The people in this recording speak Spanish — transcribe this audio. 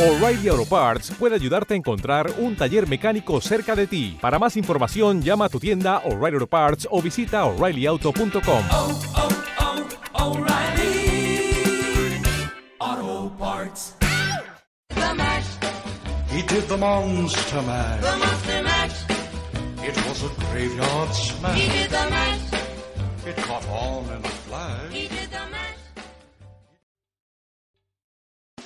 O'Reilly Auto Parts puede ayudarte a encontrar un taller mecánico cerca de ti. Para más información, llama a tu tienda O'Reilly Auto Parts o visita oreillyauto.com. oh, oh, O'Reilly Auto Parts. The Mash, He did the monster mash. the Monster Mash, It was a graveyard he smash. did the mash, It caught on in a flash.